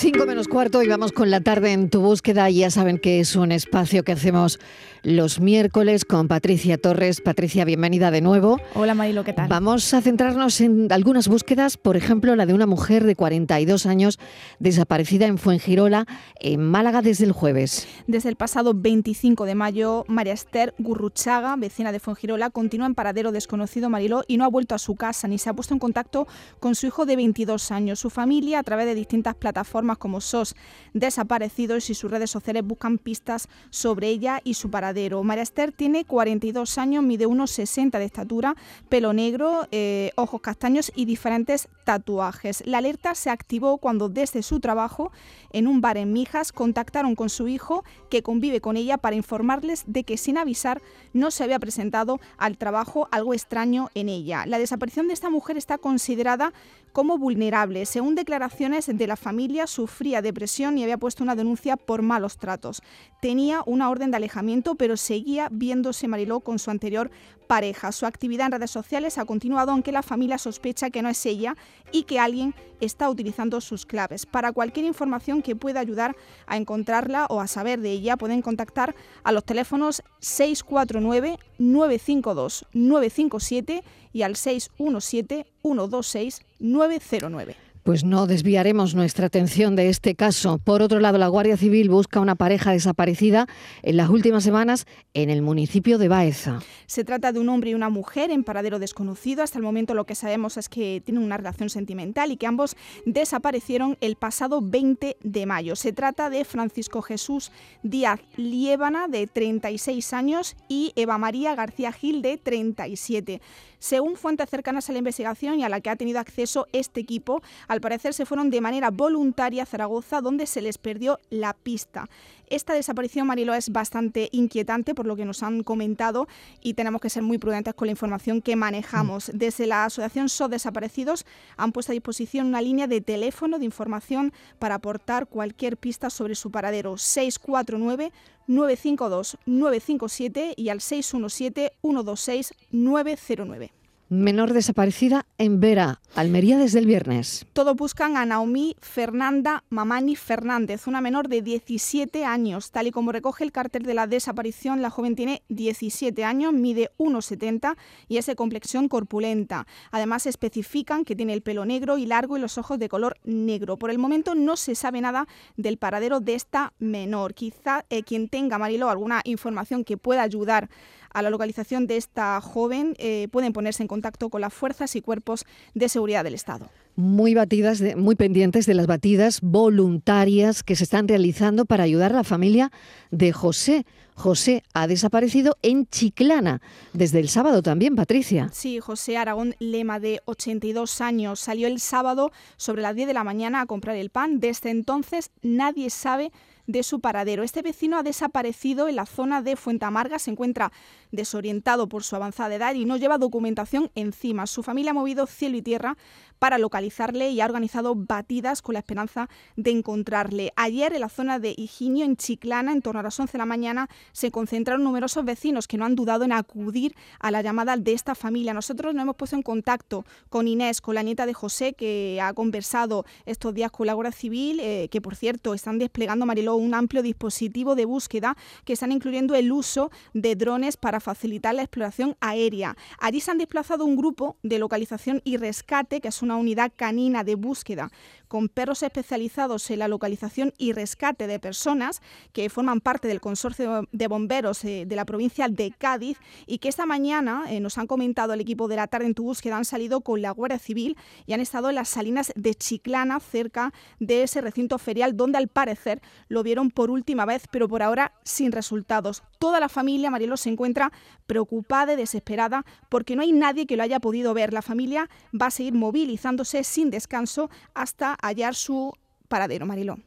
Cinco menos cuarto y vamos con la tarde en tu búsqueda. Ya saben que es un espacio que hacemos los miércoles con Patricia Torres. Patricia, bienvenida de nuevo. Hola Marilo, ¿qué tal? Vamos a centrarnos en algunas búsquedas, por ejemplo, la de una mujer de 42 años desaparecida en Fuengirola, en Málaga, desde el jueves. Desde el pasado 25 de mayo, María Esther Gurruchaga, vecina de Fuengirola, continúa en paradero desconocido Mariló y no ha vuelto a su casa ni se ha puesto en contacto con su hijo de 22 años. Su familia, a través de distintas plataformas, como SOS desaparecidos y sus redes sociales buscan pistas sobre ella y su paradero. María Esther tiene 42 años, mide unos 60 de estatura, pelo negro, eh, ojos castaños y diferentes tatuajes. La alerta se activó cuando desde su trabajo en un bar en Mijas contactaron con su hijo que convive con ella para informarles de que sin avisar no se había presentado al trabajo algo extraño en ella. La desaparición de esta mujer está considerada como vulnerable. Según declaraciones de la familia, sufría depresión y había puesto una denuncia por malos tratos. Tenía una orden de alejamiento, pero seguía viéndose Mariló con su anterior pareja. Su actividad en redes sociales ha continuado, aunque la familia sospecha que no es ella y que alguien está utilizando sus claves. Para cualquier información que pueda ayudar a encontrarla o a saber de ella, pueden contactar a los teléfonos 649 952 957 y al 617 126 909 pues no desviaremos nuestra atención de este caso. Por otro lado, la Guardia Civil busca una pareja desaparecida en las últimas semanas en el municipio de Baeza. Se trata de un hombre y una mujer en paradero desconocido. Hasta el momento lo que sabemos es que tienen una relación sentimental y que ambos desaparecieron el pasado 20 de mayo. Se trata de Francisco Jesús Díaz Liébana, de 36 años, y Eva María García Gil, de 37. Según fuentes cercanas a la investigación y a la que ha tenido acceso este equipo, al parecer se fueron de manera voluntaria a Zaragoza, donde se les perdió la pista. Esta desaparición, Marilo, es bastante inquietante por lo que nos han comentado y tenemos que ser muy prudentes con la información que manejamos. Mm. Desde la Asociación SOS Desaparecidos han puesto a disposición una línea de teléfono de información para aportar cualquier pista sobre su paradero 649 952 957 y al 617 126 909 menor desaparecida en Vera, Almería desde el viernes. Todos buscan a Naomi Fernanda Mamani Fernández, una menor de 17 años. Tal y como recoge el cartel de la desaparición, la joven tiene 17 años, mide 1,70 y es de complexión corpulenta. Además, especifican que tiene el pelo negro y largo y los ojos de color negro. Por el momento no se sabe nada del paradero de esta menor. Quizá eh, quien tenga, Marilo, alguna información que pueda ayudar a la localización de esta joven eh, pueden ponerse en contacto con las fuerzas y cuerpos de seguridad del Estado muy batidas, muy pendientes de las batidas voluntarias que se están realizando para ayudar a la familia de José. José ha desaparecido en Chiclana desde el sábado también, Patricia. Sí, José Aragón Lema, de 82 años, salió el sábado sobre las 10 de la mañana a comprar el pan. Desde entonces nadie sabe de su paradero. Este vecino ha desaparecido en la zona de Fuentamarga, se encuentra desorientado por su avanzada edad y no lleva documentación encima. Su familia ha movido cielo y tierra para localizarle y ha organizado batidas con la esperanza de encontrarle. Ayer en la zona de Higinio, en Chiclana, en torno a las 11 de la mañana, se concentraron numerosos vecinos que no han dudado en acudir a la llamada de esta familia. Nosotros nos hemos puesto en contacto con Inés, con la nieta de José, que ha conversado estos días con la Guardia Civil, eh, que por cierto están desplegando, Mariló, un amplio dispositivo de búsqueda que están incluyendo el uso de drones para facilitar la exploración aérea. Allí se han desplazado un grupo de localización y rescate, que es una unidad canina de búsqueda con perros especializados en la localización y rescate de personas que forman parte del consorcio de bomberos eh, de la provincia de Cádiz y que esta mañana eh, nos han comentado el equipo de la tarde en tu búsqueda han salido con la Guardia Civil y han estado en las salinas de Chiclana cerca de ese recinto ferial donde al parecer lo vieron por última vez pero por ahora sin resultados. Toda la familia Marielo se encuentra preocupada y desesperada porque no hay nadie que lo haya podido ver. La familia va a seguir movilizándose sin descanso hasta hallar su paradero, Mariló.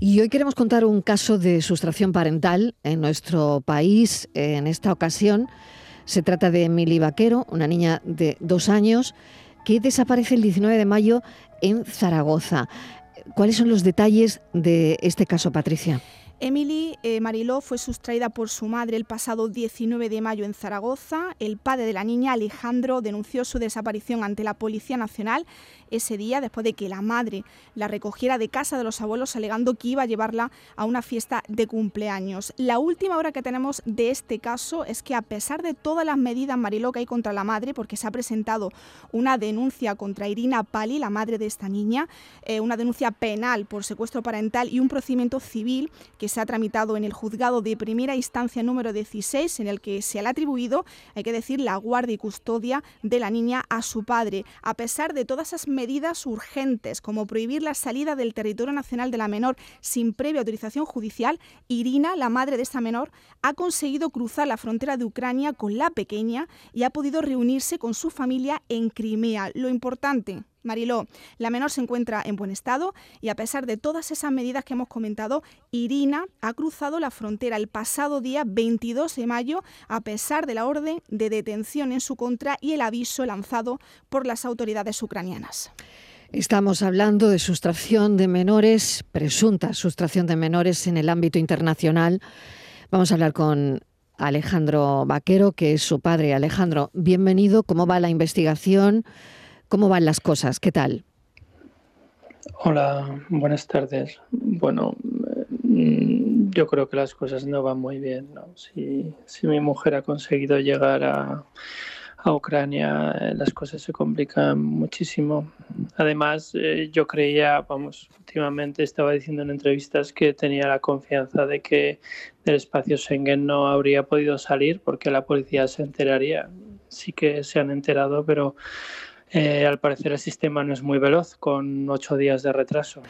Y hoy queremos contar un caso de sustracción parental en nuestro país. En esta ocasión se trata de Emily Vaquero, una niña de dos años que desaparece el 19 de mayo en Zaragoza. ¿Cuáles son los detalles de este caso, Patricia? Emily eh, Mariló fue sustraída por su madre el pasado 19 de mayo en Zaragoza. El padre de la niña, Alejandro, denunció su desaparición ante la Policía Nacional ese día después de que la madre la recogiera de casa de los abuelos alegando que iba a llevarla a una fiesta de cumpleaños. La última hora que tenemos de este caso es que a pesar de todas las medidas Mariló que hay contra la madre, porque se ha presentado una denuncia contra Irina Pali, la madre de esta niña, eh, una denuncia penal por secuestro parental y un procedimiento civil que se ha tramitado en el juzgado de primera instancia número 16, en el que se le ha atribuido, hay que decir, la guardia y custodia de la niña a su padre. A pesar de todas esas medidas urgentes, como prohibir la salida del territorio nacional de la menor sin previa autorización judicial, Irina, la madre de esta menor, ha conseguido cruzar la frontera de Ucrania con la pequeña y ha podido reunirse con su familia en Crimea. Lo importante, Mariló, la menor se encuentra en buen estado y a pesar de todas esas medidas que hemos comentado, Irina ha cruzado la frontera el pasado día 22 de mayo a pesar de la orden de detención en su contra y el aviso lanzado por las autoridades ucranianas. Estamos hablando de sustracción de menores, presunta sustracción de menores en el ámbito internacional. Vamos a hablar con Alejandro Vaquero, que es su padre. Alejandro, bienvenido. ¿Cómo va la investigación? ¿Cómo van las cosas? ¿Qué tal? Hola, buenas tardes. Bueno, mm, yo creo que las cosas no van muy bien. Si, mi mujer ha conseguido llegar a, Ucrania, eh, las cosas se complican muchísimo. Además, eh, yo creía, vamos, últimamente estaba diciendo en entrevistas que tenía la confianza de que del espacio Schengen no habría podido salir porque la policía se enteraría. Sí que se han enterado, pero eh, al parecer el sistema no es muy veloz, con ocho días de retraso.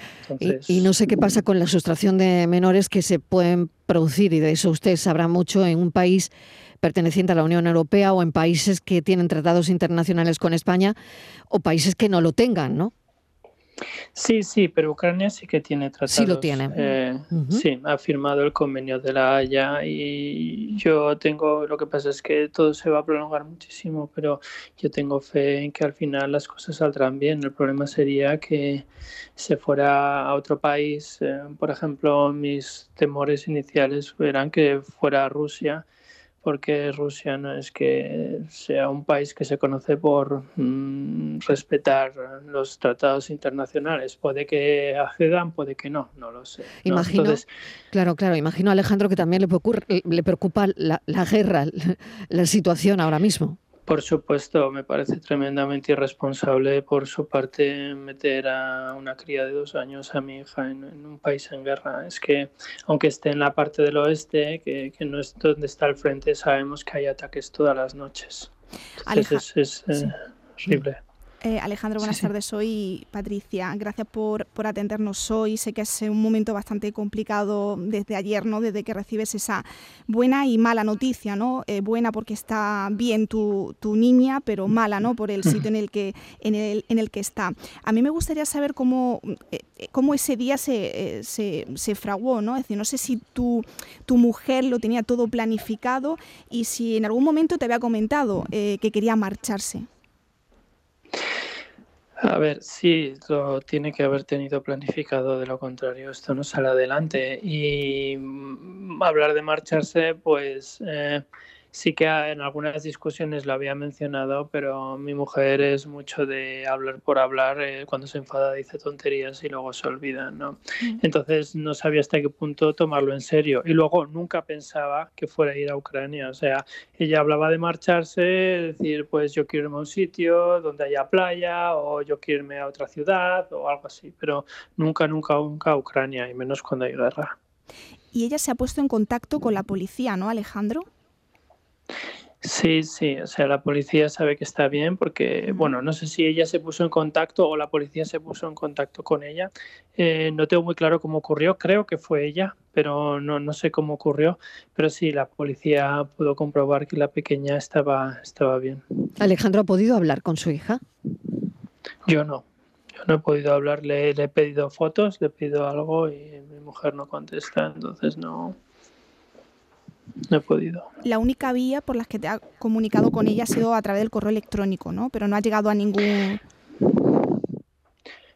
Y, no sé qué pasa con la sustracción de menores que se pueden producir, y de eso usted sabrá mucho, en un país perteneciente a la Unión Europea o en países que tienen tratados internacionales con España o países que no lo tengan, ¿no? Sí, sí, pero Ucrania sí que tiene tratados. Sí lo tiene. Eh, sí, ha firmado el convenio de la Haya y yo tengo, lo que pasa es que todo se va a prolongar muchísimo, pero yo tengo fe en que al final las cosas saldrán bien. El problema sería que se fuera a otro país, eh, por ejemplo, mis temores iniciales eran que fuera a Rusia porque Rusia no es que sea un país que se conoce por mm, respetar los tratados internacionales. Puede que accedan, puede que no, no lo sé. Imagino, claro, claro, imagino Alejandro que también le, le preocupa la, la guerra, la situación ahora mismo. Por supuesto, me parece tremendamente irresponsable por su parte meter a una cría de dos años a mi hija en, un país en guerra. Es que, aunque esté en la parte del oeste, que, no es donde está el frente, sabemos que hay ataques todas las noches. Entonces es, es eh, horrible. Eh, Alejandro, buenas tardes. Soy Patricia. Gracias por, por, atendernos hoy. Sé que es un momento bastante complicado desde ayer, ¿no? Desde que recibes esa buena y mala noticia, ¿no? Eh, buena porque está bien tu, tu, niña, pero mala, ¿no? Por el sitio en el que, en el, en el que está. A mí me gustaría saber cómo, eh, cómo ese día se, se, se, fraguó, ¿no? Es decir, no sé si tu, tu mujer lo tenía todo planificado y si en algún momento te había comentado que quería marcharse. A ver, sí, lo tiene que haber tenido planificado, de lo contrario, esto no sale adelante. Y mm, hablar de marcharse, pues eh, Sí que en algunas discusiones lo había mencionado, pero mi mujer es mucho de hablar por hablar. Eh, cuando se enfada dice tonterías y luego se olvida, ¿no? Mm. Entonces no sabía hasta qué punto tomarlo en serio. Y luego nunca pensaba que fuera a ir a Ucrania. O sea, ella hablaba de marcharse, decir, pues yo quiero irme a un sitio donde haya playa o yo quiero irme a otra ciudad o algo así. Pero nunca, nunca, nunca a Ucrania y menos cuando hay guerra. Y ella se ha puesto en contacto con la policía, ¿no, Alejandro? Sí, sí, o sea, la policía sabe que está bien porque, bueno, no sé si ella se puso en contacto o la policía se puso en contacto con ella. Eh, no tengo muy claro cómo ocurrió, creo que fue ella, pero no, no sé cómo ocurrió. Pero sí, la policía pudo comprobar que la pequeña estaba, estaba bien. Alejandro, ¿ha podido hablar con su hija? Yo no, yo no he podido hablar, le, le he pedido fotos, le he pedido algo y mi mujer no contesta, entonces no, no he podido. La única vía por la que te ha comunicado con ella ha sido a través del correo electrónico, ¿no? Pero no ha llegado a ningún...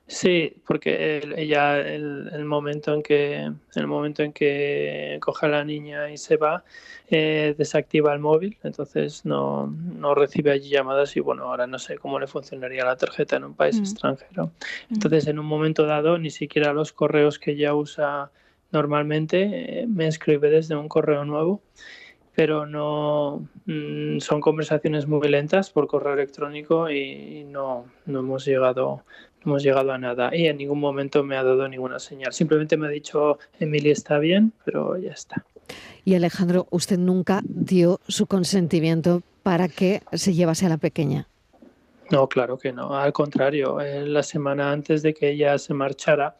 Sí, porque ella el, el, momento en que el momento en que coge a la niña y se va eh, desactiva el móvil, entonces no, no, recibe allí llamadas y bueno ahora no sé cómo le funcionaría la tarjeta en un país mm. extranjero. Entonces en un momento dado ni siquiera los correos que ella usa normalmente eh, me escribe desde un correo nuevo pero no mm, son conversaciones muy lentas por correo electrónico y, no, no hemos llegado hemos llegado a nada y en ningún momento me ha dado ninguna señal. Simplemente me ha dicho, Emily está bien, pero ya está. Y Alejandro, usted nunca dio su consentimiento para que se llevase a la pequeña. No, claro que no. Al contrario, eh, la semana antes de que ella se marchara,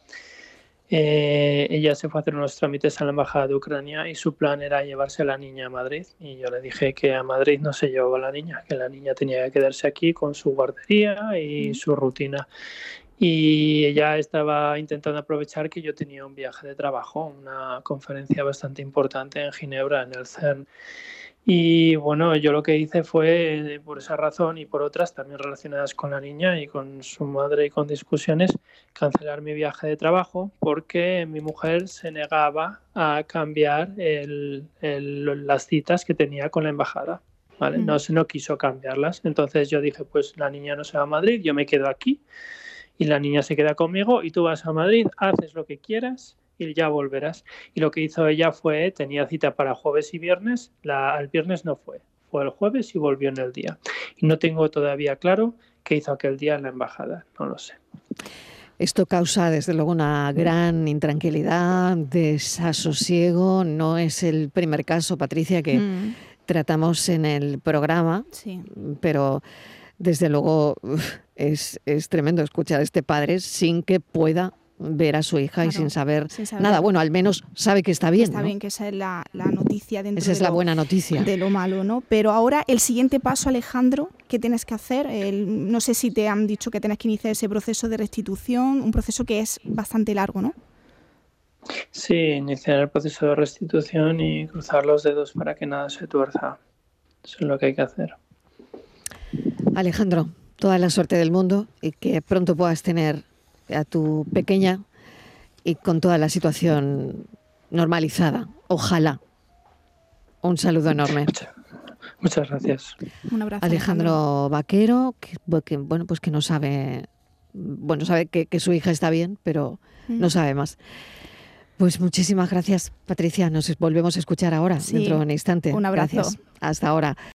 eh, ella se fue a hacer unos trámites a la Embajada de Ucrania y su plan era llevarse a la niña a Madrid. Y yo le dije que a Madrid no se llevaba la niña, que la niña tenía que quedarse aquí con su guardería y su rutina. Y ella estaba intentando aprovechar que yo tenía un viaje de trabajo, una conferencia bastante importante en Ginebra, en el CERN. Y bueno, yo lo que hice fue, por esa razón y por otras también relacionadas con la niña y con su madre y con discusiones, cancelar mi viaje de trabajo porque mi mujer se negaba a cambiar las citas que tenía con la embajada. ¿vale? No, se no quiso cambiarlas. Entonces yo dije, pues la niña no se va a Madrid, yo me quedo aquí y la niña se queda conmigo y tú vas a Madrid, haces lo que quieras y ya volverás. Y lo que hizo ella fue, tenía cita para jueves y viernes, la, el viernes no fue, fue el jueves y volvió en el día. Y no tengo todavía claro qué hizo aquel día en la embajada, no lo sé. Esto causa desde luego una gran intranquilidad, desasosiego. No es el primer caso, Patricia, que mm. tratamos en el programa, sí. pero desde luego es, es tremendo escuchar a este padre sin que pueda ver a su hija y sin saber, nada. Bueno, al menos sabe que está bien. Está bien, que esa es la, noticia dentro esa es la buena noticia. de lo malo, ¿no? Pero ahora el siguiente paso, Alejandro, ¿qué tienes que hacer? no sé si te han dicho que tienes que iniciar ese proceso de restitución, un proceso que es bastante largo, ¿no? Sí, iniciar el proceso de restitución y cruzar los dedos para que nada se tuerza. Eso es lo que hay que hacer. Alejandro, toda la suerte del mundo y que pronto puedas tener a tu pequeña y con toda la situación normalizada. Ojalá. Un saludo enorme. Muchas, gracias. Un abrazo. Alejandro Vaquero, que, bueno, pues que no sabe, bueno, sabe que, su hija está bien, pero no sabe más. Pues muchísimas gracias, Patricia. Nos volvemos a escuchar ahora, dentro de un instante. Un abrazo. Gracias. Hasta ahora.